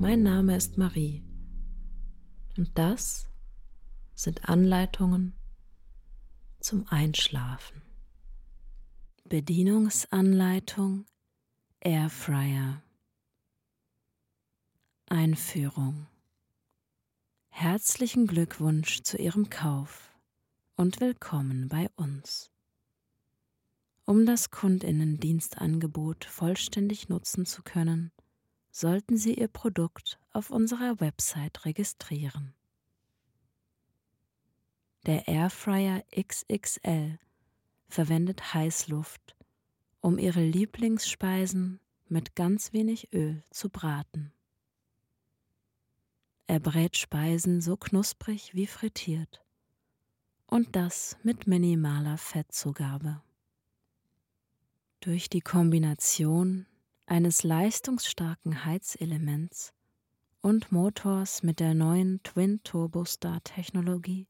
Mein Name ist Marie und das sind Anleitungen zum Einschlafen. Bedienungsanleitung Airfryer Einführung Herzlichen Glückwunsch zu Ihrem Kauf und willkommen bei uns. Um das Kundinnendienstangebot vollständig nutzen zu können, sollten Sie Ihr Produkt auf unserer Website registrieren. Der Airfryer XXL verwendet Heißluft, um Ihre Lieblingsspeisen mit ganz wenig Öl zu braten. Er brät Speisen so knusprig wie frittiert. Und das mit minimaler Fettzugabe. Durch die Kombination eines leistungsstarken Heizelements und Motors mit der neuen Twin Turbo Star Technologie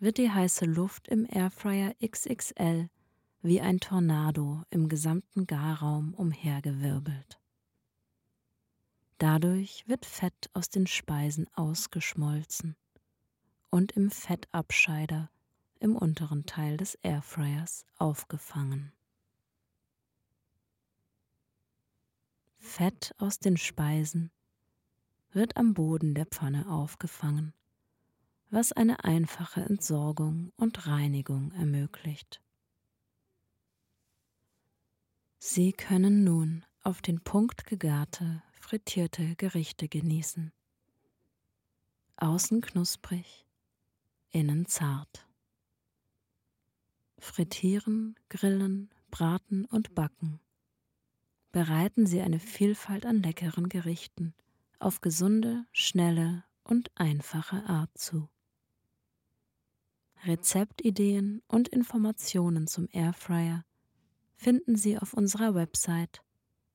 wird die heiße Luft im Airfryer XXL wie ein Tornado im gesamten Garraum umhergewirbelt. Dadurch wird Fett aus den Speisen ausgeschmolzen und im Fettabscheider im unteren Teil des Airfryers aufgefangen. Fett aus den Speisen wird am Boden der Pfanne aufgefangen, was eine einfache Entsorgung und Reinigung ermöglicht. Sie können nun auf den Punkt gegarte frittierte Gerichte genießen. Außen knusprig, innen zart. Frittieren, grillen, braten und backen. Bereiten Sie eine Vielfalt an leckeren Gerichten auf gesunde, schnelle und einfache Art zu. Rezeptideen und Informationen zum Airfryer finden Sie auf unserer Website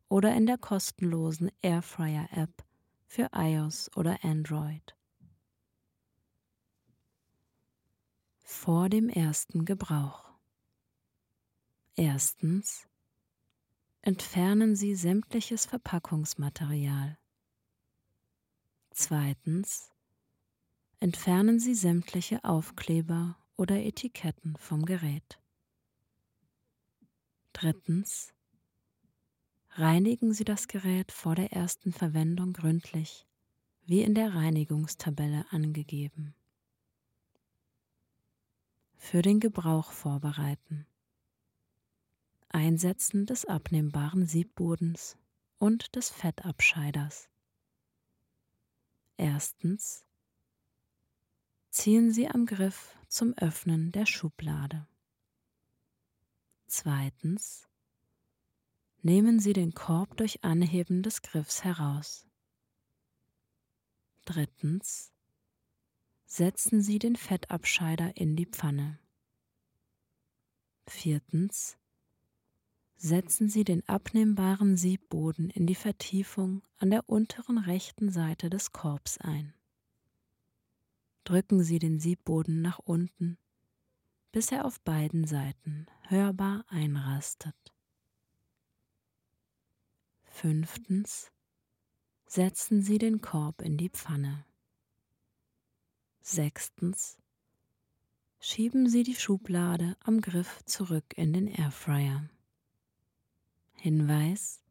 oder in der kostenlosen Airfryer App für iOS oder Android. Vor dem ersten Gebrauch. Erstens. Entfernen Sie sämtliches Verpackungsmaterial. Zweitens. Entfernen Sie sämtliche Aufkleber oder Etiketten vom Gerät. Drittens Reinigen Sie das Gerät vor der ersten Verwendung gründlich, wie in der Reinigungstabelle angegeben. Für den Gebrauch vorbereiten. Einsetzen des abnehmbaren Siebbodens und des Fettabscheiders. Erstens ziehen Sie am Griff zum Öffnen der Schublade. Zweitens Nehmen Sie den Korb durch Anheben des Griffs heraus. Drittens. Setzen Sie den Fettabscheider in die Pfanne. Viertens. Setzen Sie den abnehmbaren Siebboden in die Vertiefung an der unteren rechten Seite des Korbs ein. Drücken Sie den Siebboden nach unten, bis er auf beiden Seiten hörbar einrastet. Fünftens. Setzen Sie den Korb in die Pfanne. Sechstens. Schieben Sie die Schublade am Griff zurück in den Airfryer. Hinweis.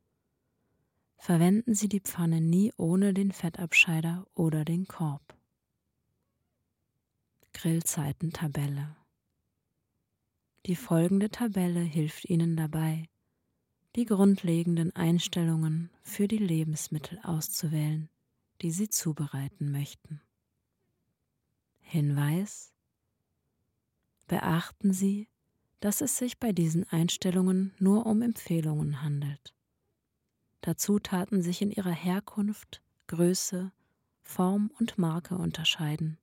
Verwenden Sie die Pfanne nie ohne den Fettabscheider oder den Korb. Grillzeitentabelle. Die folgende Tabelle hilft Ihnen dabei, die grundlegenden Einstellungen für die Lebensmittel auszuwählen, die Sie zubereiten möchten. Hinweis Beachten Sie, dass es sich bei diesen Einstellungen nur um Empfehlungen handelt. Da Zutaten sich in ihrer Herkunft, Größe, Form und Marke unterscheiden,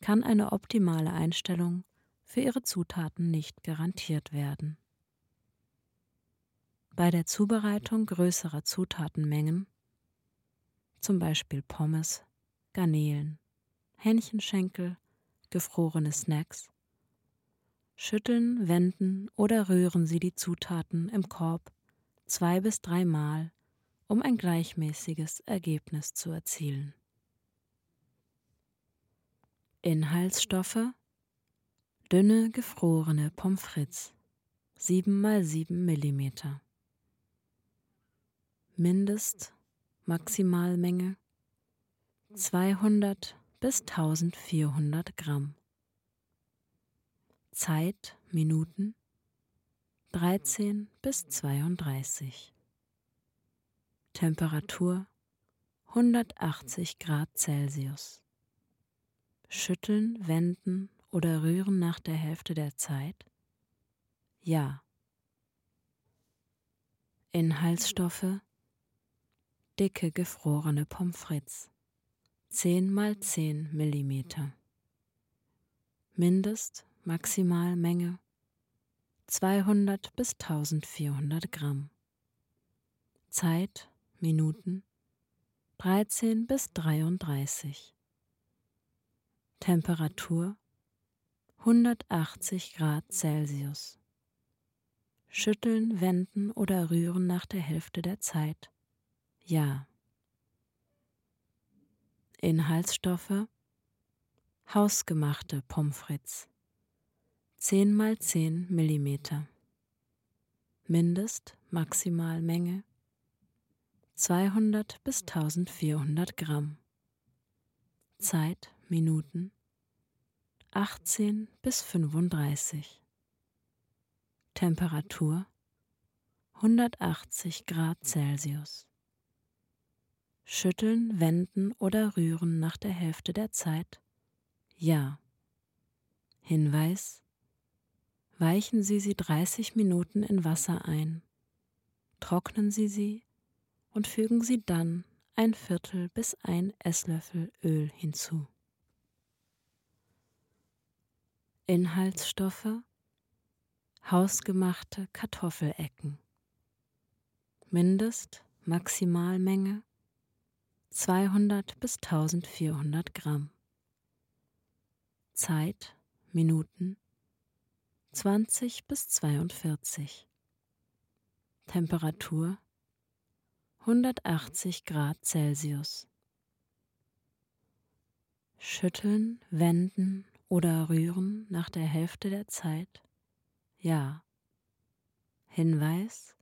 kann eine optimale Einstellung für ihre Zutaten nicht garantiert werden. Bei der Zubereitung größerer Zutatenmengen, zum Beispiel Pommes, Garnelen, Hähnchenschenkel, gefrorene Snacks, schütteln, wenden oder rühren Sie die Zutaten im Korb zwei bis dreimal, um ein gleichmäßiges Ergebnis zu erzielen. Inhaltsstoffe dünne gefrorene Pommes frites 7 x 7 mm Mindest Maximalmenge 200 bis 1400 Gramm Zeit Minuten 13 bis 32 Temperatur 180 Grad Celsius. Schütteln, wenden oder rühren nach der Hälfte der Zeit? Ja. Inhaltsstoffe? Dicke gefrorene Pommes frites. 10 mal 10 mm Mindest Maximalmenge 200 bis 1400 Gramm Zeit Minuten 13 bis 33 Temperatur 180 Grad Celsius. Schütteln, wenden oder rühren nach der Hälfte der Zeit. Ja. Inhaltsstoffe Hausgemachte Pommes frites 10 x 10 mm Mindest Maximalmenge 200 bis 1400 Gramm Zeit Minuten 18 bis 35 Temperatur 180 Grad Celsius Schütteln, wenden oder rühren nach der Hälfte der Zeit? Ja. Hinweis Weichen Sie sie 30 Minuten in Wasser ein, trocknen Sie sie und fügen Sie dann ein Viertel bis ein Esslöffel Öl hinzu. Inhaltsstoffe Hausgemachte Kartoffelecken. Mindest Maximalmenge 200 bis 1400 Gramm. Zeit Minuten 20 bis 42 Temperatur 180 Grad Celsius Schütteln, wenden oder rühren nach der Hälfte der Zeit? Ja. Hinweis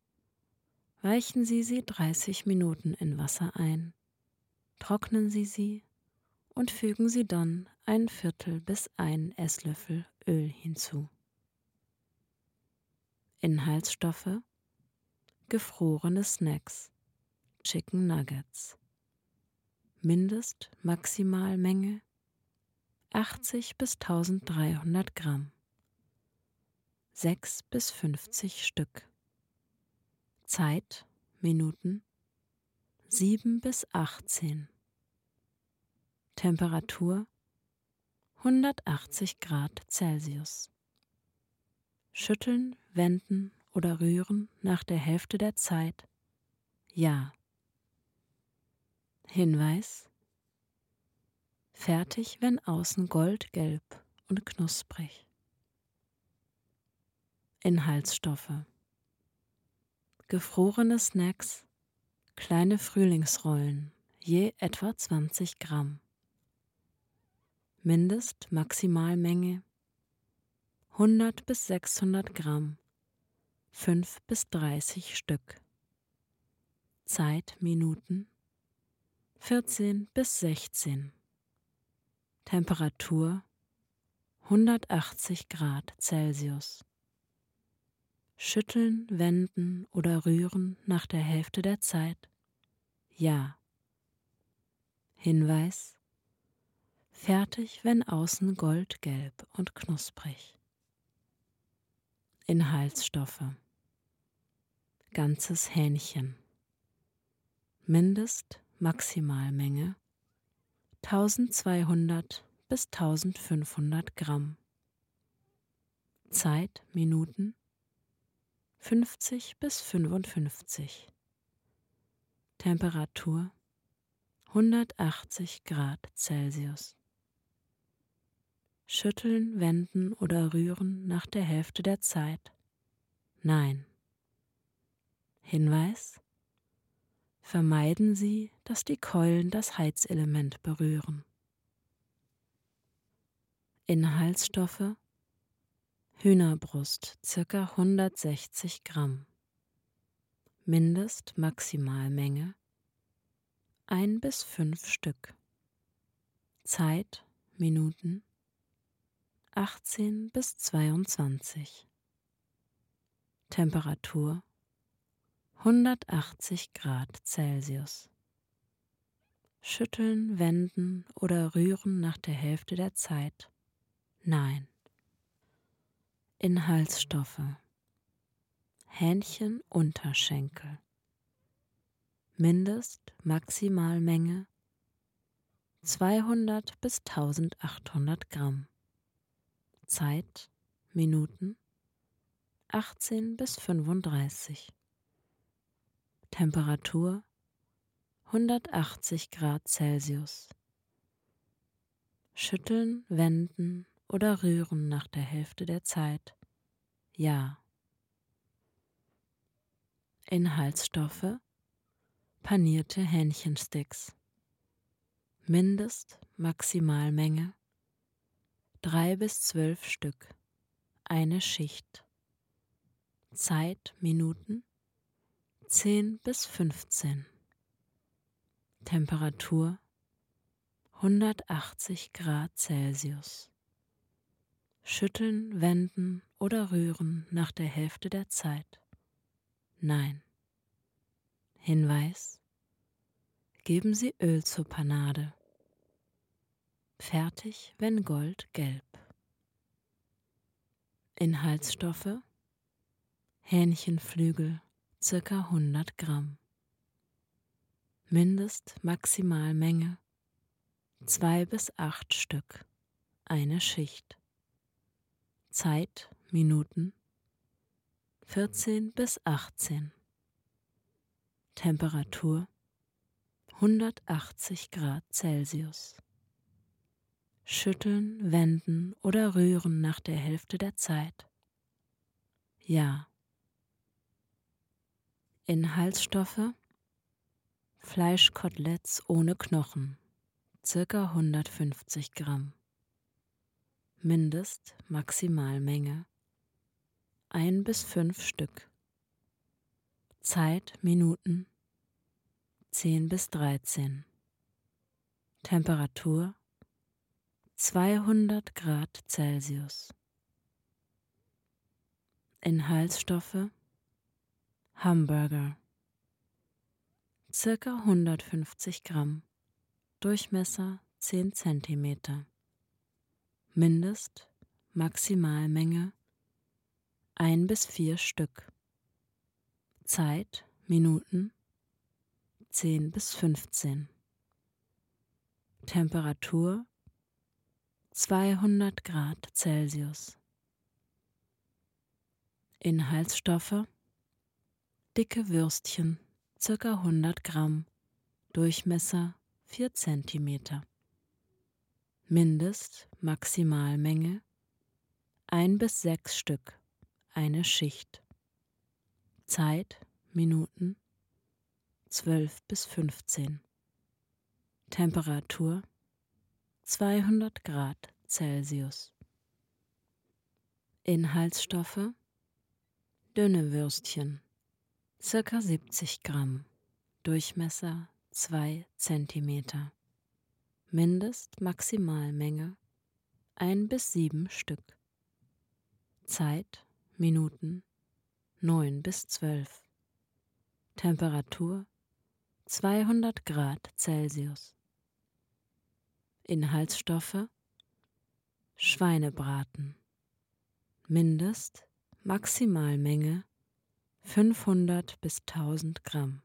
Weichen Sie sie 30 Minuten in Wasser ein, trocknen Sie sie und fügen Sie dann ein Viertel bis ein Esslöffel Öl hinzu. Inhaltsstoffe Gefrorene Snacks Chicken Nuggets Mindest Maximalmenge 80 bis 1300 Gramm, 6 bis 50 Stück. Zeit Minuten 7 bis 18. Temperatur 180 Grad Celsius. Schütteln, wenden oder rühren nach der Hälfte der Zeit? Ja. Hinweis fertig, wenn außen goldgelb und knusprig. Inhaltsstoffe Gefrorene Snacks, kleine Frühlingsrollen, je etwa 20 Gramm. Mindest Maximalmenge 100 bis 600 Gramm, 5 bis 30 Stück. Zeit Minuten 14 bis 16. Temperatur 180 Grad Celsius. Schütteln, wenden oder rühren nach der Hälfte der Zeit? Ja. Hinweis Fertig, wenn außen goldgelb und knusprig. Inhaltsstoffe Ganzes Hähnchen Mindest Maximalmenge 1200 bis 1500 Gramm. Zeit Minuten 50 bis 55. Temperatur 180 Grad Celsius. Schütteln, wenden oder rühren nach der Hälfte der Zeit. Nein. Hinweis. Vermeiden Sie, dass die Keulen das Heizelement berühren. Inhaltsstoffe Hühnerbrust ca. 160 Gramm Mindest-Maximalmenge 1 bis 5 Stück Zeit Minuten 18 bis 22 Temperatur 180 Grad Celsius Schütteln, wenden oder rühren nach der Hälfte der Zeit. Nein. Inhaltsstoffe Hähnchen Unterschenkel Mindest Maximalmenge 200 bis 1800 Gramm Zeit Minuten 18 bis 35 Temperatur 180 Grad Celsius Schütteln, wenden oder rühren nach der Hälfte der Zeit. Ja. Inhaltsstoffe panierte Hähnchensticks. Mindest Maximalmenge drei bis zwölf Stück, eine Schicht. Zeit Minuten zehn bis fünfzehn. Temperatur 180 Grad Celsius. Schütteln, wenden oder rühren nach der Hälfte der Zeit. Nein. Hinweis. Geben Sie Öl zur Panade. Fertig, wenn Gold gelb. Inhaltsstoffe Hähnchenflügel circa 100 Gramm. Mindest-Maximalmenge 2 bis 8 Stück, eine Schicht. Zeit Minuten 14 bis 18 Temperatur 180 Grad Celsius Schütteln, wenden oder rühren nach der Hälfte der Zeit. Ja. Inhaltsstoffe Fleischkoteletts ohne Knochen, circa 150 Gramm. Mindest-Maximalmenge 1 bis 5 Stück. Zeit Minuten 10 bis 13. Temperatur 200 Grad Celsius. Inhaltsstoffe Hamburger circa 150 Gramm Durchmesser 10 Zentimeter Mindest Maximalmenge 1 bis 4 Stück. Zeit Minuten 10 bis 15. Temperatur 200 Grad Celsius. Inhaltsstoffe Dicke Würstchen, ca. 100 Gramm, Durchmesser 4 Zentimeter. Mindest Maximalmenge 1 bis 6 Stück, eine Schicht. Zeit Minuten 12 bis 15. Temperatur 200 Grad Celsius. Inhaltsstoffe Dünne Würstchen, circa 70 Gramm, Durchmesser 2 Zentimeter. Mindest-Maximalmenge 1 bis 7 Stück. Zeit Minuten 9 bis 12. Temperatur 200 Grad Celsius. Inhaltsstoffe Schweinebraten. Mindest Maximalmenge 500 bis 1000 Gramm.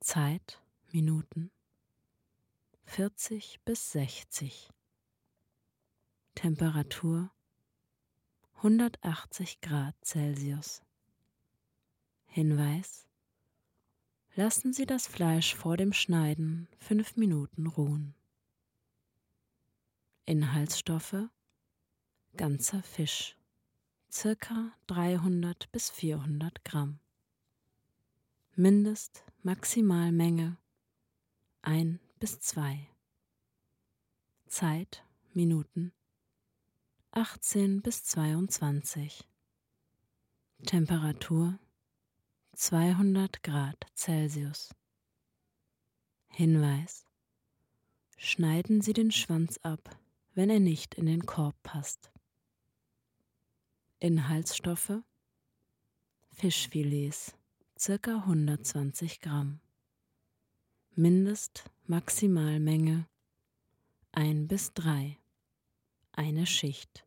Zeit Minuten 40 bis 60. Temperatur 180 Grad Celsius. Hinweis Lassen Sie das Fleisch vor dem Schneiden fünf Minuten ruhen. Inhaltsstoffe Ganzer Fisch circa 300 bis 400 Gramm. Mindest Maximalmenge 1 bis 2. Zeit Minuten 18 bis 22. Temperatur 200 Grad Celsius. Hinweis. Schneiden Sie den Schwanz ab, wenn er nicht in den Korb passt. Inhaltsstoffe Fischfilets circa 120 Gramm. Mindest Maximalmenge 1 bis 3. Eine Schicht.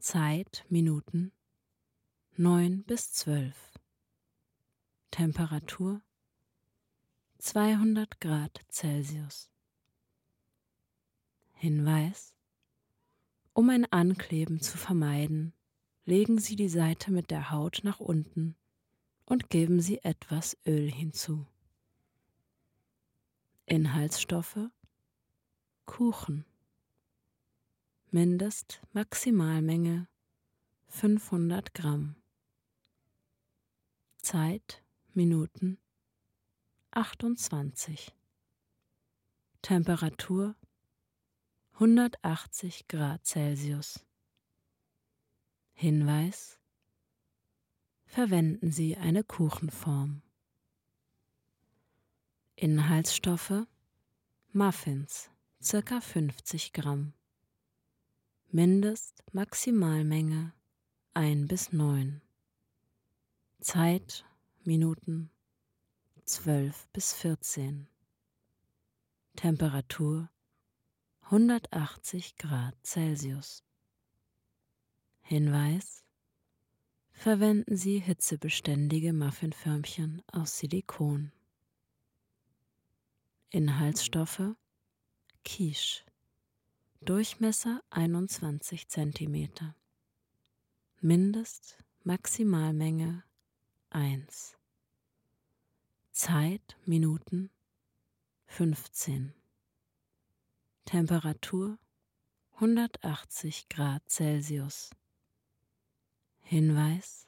Zeit Minuten 9 bis 12. Temperatur 200 Grad Celsius. Hinweis. Um ein Ankleben zu vermeiden, legen Sie die Seite mit der Haut nach unten und geben Sie etwas Öl hinzu. Inhaltsstoffe? Kuchen. Mindest Maximalmenge 500 Gramm. Zeit Minuten 28 Temperatur 180 Grad Celsius Hinweis Verwenden Sie eine Kuchenform. Inhaltsstoffe Muffins ca. 50 Gramm Mindest Maximalmenge 1 bis 9 Zeit Minuten 12 bis 14. Temperatur 180 Grad Celsius. Hinweis Verwenden Sie hitzebeständige Muffinförmchen aus Silikon. Inhaltsstoffe Quiche Durchmesser 21 cm Mindest Maximalmenge 1 Zeit Minuten 15 Temperatur 180 Grad Celsius Hinweis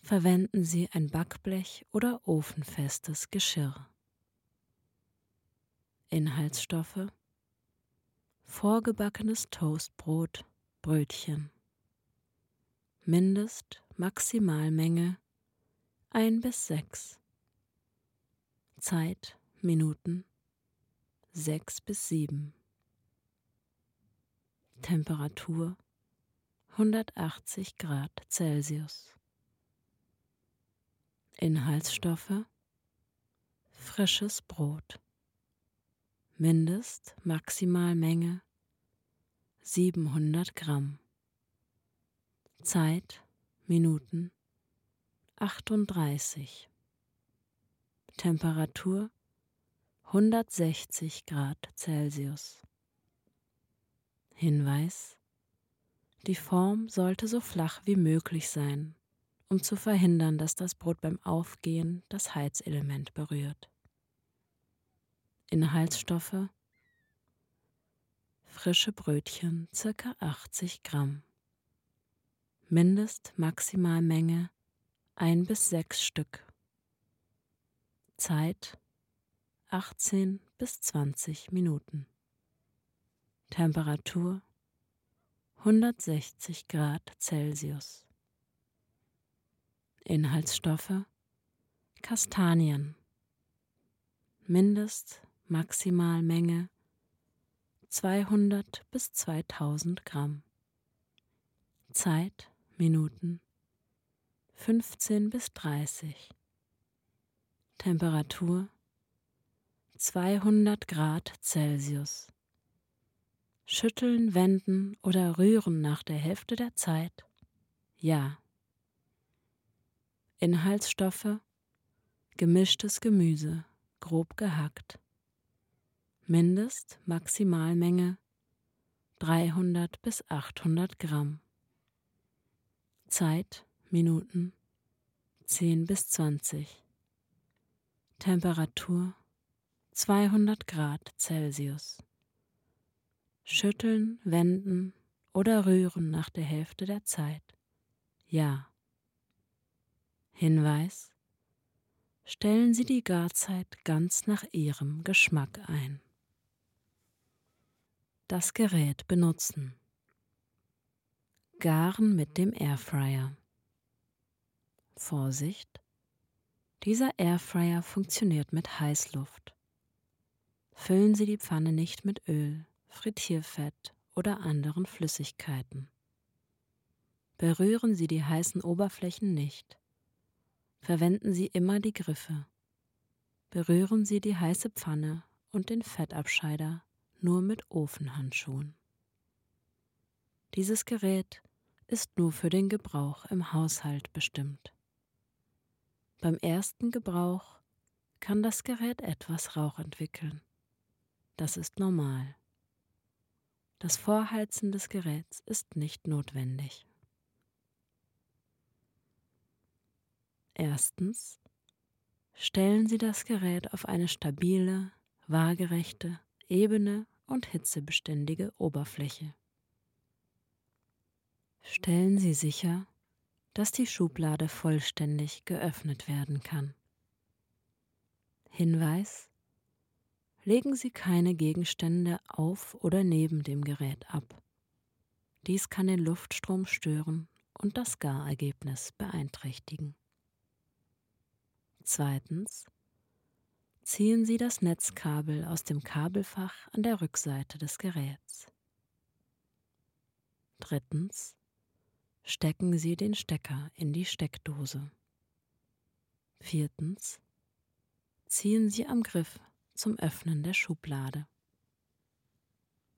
Verwenden Sie ein Backblech oder ofenfestes Geschirr. Inhaltsstoffe Vorgebackenes Toastbrot, Brötchen. Mindest Maximalmenge 1 bis 6. Zeit Minuten 6 bis 7. Temperatur 180 Grad Celsius. Inhaltsstoffe Frisches Brot. Mindest Maximalmenge 700 Gramm. Zeit Minuten 38. Temperatur 160 Grad Celsius. Hinweis Die Form sollte so flach wie möglich sein, um zu verhindern, dass das Brot beim Aufgehen das Heizelement berührt. Inhaltsstoffe Frische Brötchen ca. 80 Gramm. Mindest Maximalmenge 1 bis 6 Stück. Zeit 18 bis 20 Minuten. Temperatur 160 Grad Celsius. Inhaltsstoffe Kastanien. Mindest Maximalmenge 200 bis 2000 Gramm. Zeit Minuten 15 bis 30. Temperatur 200 Grad Celsius. Schütteln, wenden oder rühren nach der Hälfte der Zeit? Ja. Inhaltsstoffe Gemischtes Gemüse, grob gehackt. Mindest Maximalmenge 300 bis 800 Gramm. Zeit Minuten 10 bis 20. Temperatur 200 Grad Celsius. Schütteln, wenden oder rühren nach der Hälfte der Zeit. Ja. Hinweis Stellen Sie die Garzeit ganz nach Ihrem Geschmack ein. Das Gerät benutzen. Garen mit dem Airfryer. Vorsicht! Dieser Airfryer funktioniert mit Heißluft. Füllen Sie die Pfanne nicht mit Öl, Frittierfett oder anderen Flüssigkeiten. Berühren Sie die heißen Oberflächen nicht. Verwenden Sie immer die Griffe. Berühren Sie die heiße Pfanne und den Fettabscheider nur mit Ofenhandschuhen. Dieses Gerät ist nur für den Gebrauch im Haushalt bestimmt. Beim ersten Gebrauch kann das Gerät etwas Rauch entwickeln. Das ist normal. Das Vorheizen des Geräts ist nicht notwendig. Erstens stellen Sie das Gerät auf eine stabile, waagerechte, ebene und hitzebeständige Oberfläche. Stellen Sie sicher, dass die Schublade vollständig geöffnet werden kann. Hinweis Legen Sie keine Gegenstände auf oder neben dem Gerät ab. Dies kann den Luftstrom stören und das Garergebnis beeinträchtigen. Zweitens ziehen Sie das Netzkabel aus dem Kabelfach an der Rückseite des Geräts. Drittens stecken Sie den Stecker in die Steckdose. Viertens ziehen Sie am Griff zum Öffnen der Schublade.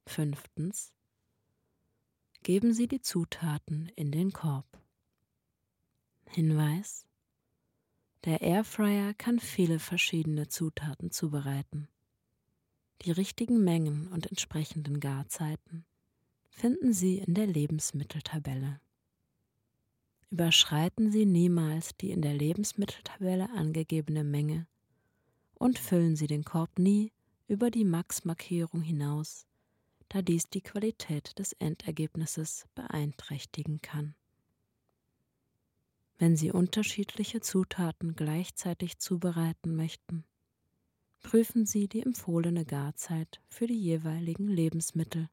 Fünftens geben Sie die Zutaten in den Korb. Hinweis der Airfryer kann viele verschiedene Zutaten zubereiten. Die richtigen Mengen und entsprechenden Garzeiten finden Sie in der Lebensmitteltabelle. Überschreiten Sie niemals die in der Lebensmitteltabelle angegebene Menge und füllen Sie den Korb nie über die Max-Markierung hinaus, da dies die Qualität des Endergebnisses beeinträchtigen kann. Wenn Sie unterschiedliche Zutaten gleichzeitig zubereiten möchten, prüfen Sie die empfohlene Garzeit für die jeweiligen Lebensmittel,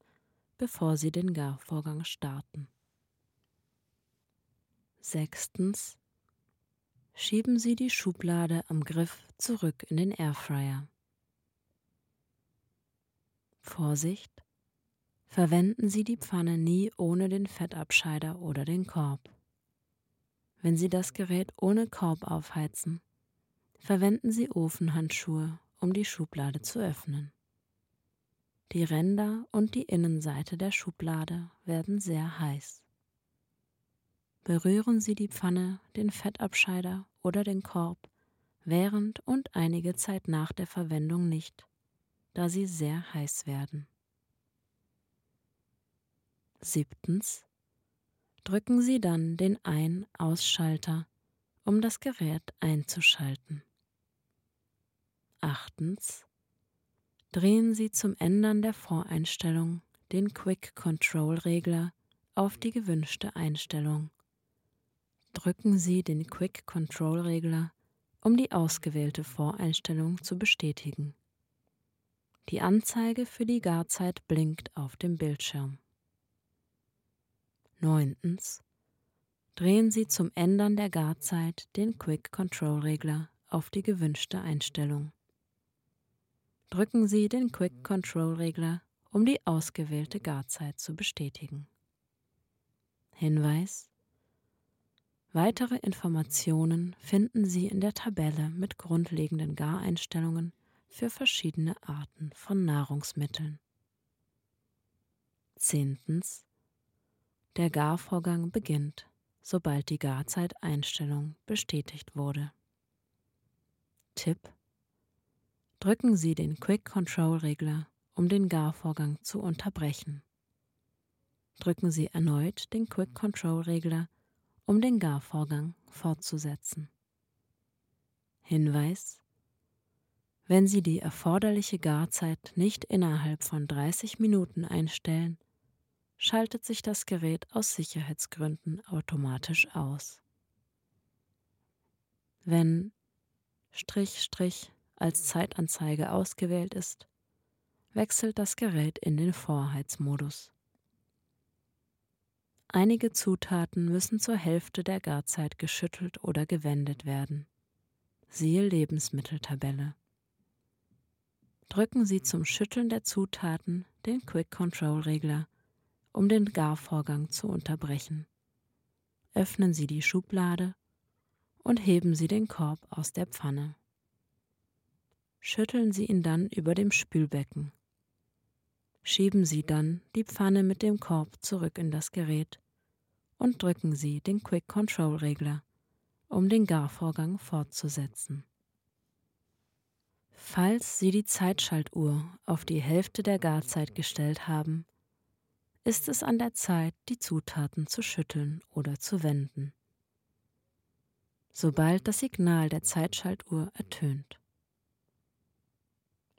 bevor Sie den Garvorgang starten. Sechstens. Schieben Sie die Schublade am Griff zurück in den Airfryer. Vorsicht! Verwenden Sie die Pfanne nie ohne den Fettabscheider oder den Korb. Wenn Sie das Gerät ohne Korb aufheizen, verwenden Sie Ofenhandschuhe, um die Schublade zu öffnen. Die Ränder und die Innenseite der Schublade werden sehr heiß. Berühren Sie die Pfanne, den Fettabscheider oder den Korb während und einige Zeit nach der Verwendung nicht, da sie sehr heiß werden. Siebtens drücken Sie dann den Ein-Ausschalter, um das Gerät einzuschalten. Achtens. Drehen Sie zum Ändern der Voreinstellung den Quick Control Regler auf die gewünschte Einstellung. Drücken Sie den Quick Control Regler, um die ausgewählte Voreinstellung zu bestätigen. Die Anzeige für die Garzeit blinkt auf dem Bildschirm. Neuntens. Drehen Sie zum Ändern der Garzeit den Quick Control Regler auf die gewünschte Einstellung. Drücken Sie den Quick Control Regler, um die ausgewählte Garzeit zu bestätigen. Hinweis Weitere Informationen finden Sie in der Tabelle mit grundlegenden Gareinstellungen für verschiedene Arten von Nahrungsmitteln. Zehntens der Garvorgang beginnt, sobald die Garzeiteinstellung bestätigt wurde. Tipp: Drücken Sie den Quick Control Regler, um den Garvorgang zu unterbrechen. Drücken Sie erneut den Quick Control Regler, um den Garvorgang fortzusetzen. Hinweis wenn Sie die erforderliche Garzeit nicht innerhalb von 30 Minuten einstellen, schaltet sich das Gerät aus Sicherheitsgründen automatisch aus. Wenn Strich Strich als Zeitanzeige ausgewählt ist, wechselt das Gerät in den Vorheizmodus. Einige Zutaten müssen zur Hälfte der Garzeit geschüttelt oder gewendet werden. Siehe Lebensmitteltabelle drücken Sie zum Schütteln der Zutaten den Quick Control Regler, um den Garvorgang zu unterbrechen. Öffnen Sie die Schublade und heben Sie den Korb aus der Pfanne. Schütteln Sie ihn dann über dem Spülbecken. Schieben Sie dann die Pfanne mit dem Korb zurück in das Gerät und drücken Sie den Quick Control Regler, um den Garvorgang fortzusetzen. Falls Sie die Zeitschaltuhr auf die Hälfte der Garzeit gestellt haben, ist es an der Zeit, die Zutaten zu schütteln oder zu wenden. Sobald das Signal der Zeitschaltuhr ertönt.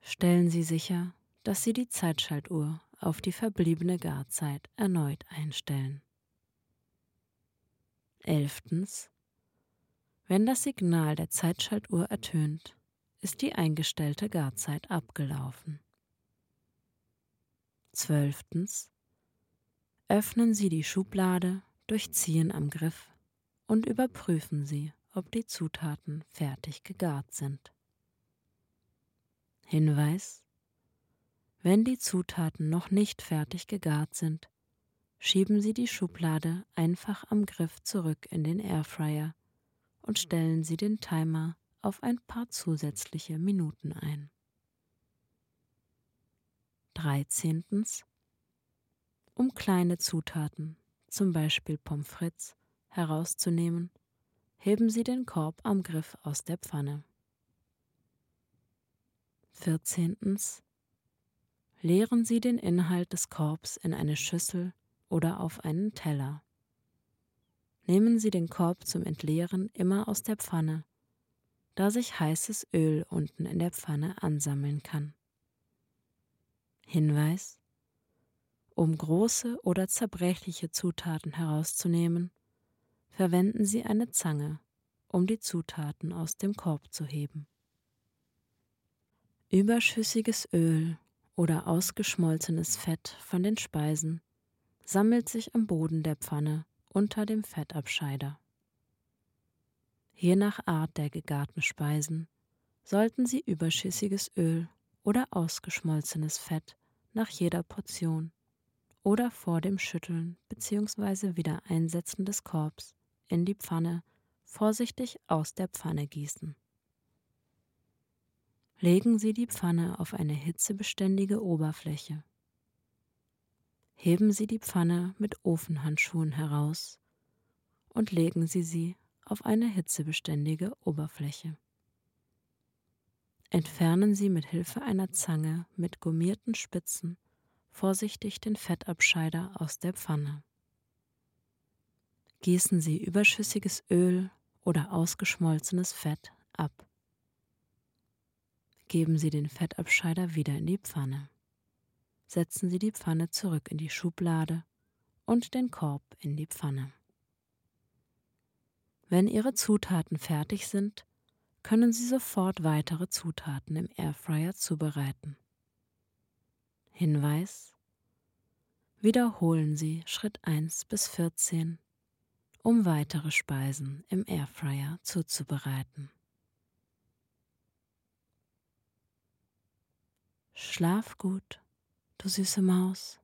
Stellen Sie sicher, dass Sie die Zeitschaltuhr auf die verbliebene Garzeit erneut einstellen. 11. Wenn das Signal der Zeitschaltuhr ertönt, ist die eingestellte Garzeit abgelaufen. Zwölftens. Öffnen Sie die Schublade, durchziehen am Griff und überprüfen Sie, ob die Zutaten fertig gegart sind. Hinweis Wenn die Zutaten noch nicht fertig gegart sind, schieben Sie die Schublade einfach am Griff zurück in den Airfryer und stellen Sie den Timer auf ein paar zusätzliche Minuten ein. 13. Um kleine Zutaten, zum Beispiel Pommes frites, herauszunehmen, heben Sie den Korb am Griff aus der Pfanne. 14. Leeren Sie den Inhalt des Korbs in eine Schüssel oder auf einen Teller. Nehmen Sie den Korb zum Entleeren immer aus der Pfanne da sich heißes Öl unten in der Pfanne ansammeln kann. Hinweis Um große oder zerbrechliche Zutaten herauszunehmen, verwenden Sie eine Zange, um die Zutaten aus dem Korb zu heben. Überschüssiges Öl oder ausgeschmolzenes Fett von den Speisen sammelt sich am Boden der Pfanne unter dem Fettabscheider. Je nach Art der gegarten Speisen sollten Sie überschüssiges Öl oder ausgeschmolzenes Fett nach jeder Portion oder vor dem Schütteln bzw. Wiedereinsetzen des Korbs in die Pfanne vorsichtig aus der Pfanne gießen. Legen Sie die Pfanne auf eine hitzebeständige Oberfläche. Heben Sie die Pfanne mit Ofenhandschuhen heraus und legen Sie sie auf eine hitzebeständige Oberfläche. Entfernen Sie mit Hilfe einer Zange mit gummierten Spitzen vorsichtig den Fettabscheider aus der Pfanne. Gießen Sie überschüssiges Öl oder ausgeschmolzenes Fett ab. Geben Sie den Fettabscheider wieder in die Pfanne. Setzen Sie die Pfanne zurück in die Schublade und den Korb in die Pfanne. Wenn Ihre Zutaten fertig sind, können Sie sofort weitere Zutaten im Airfryer zubereiten. Hinweis Wiederholen Sie Schritt 1 bis 14, um weitere Speisen im Airfryer zuzubereiten. Schlaf gut, du süße Maus.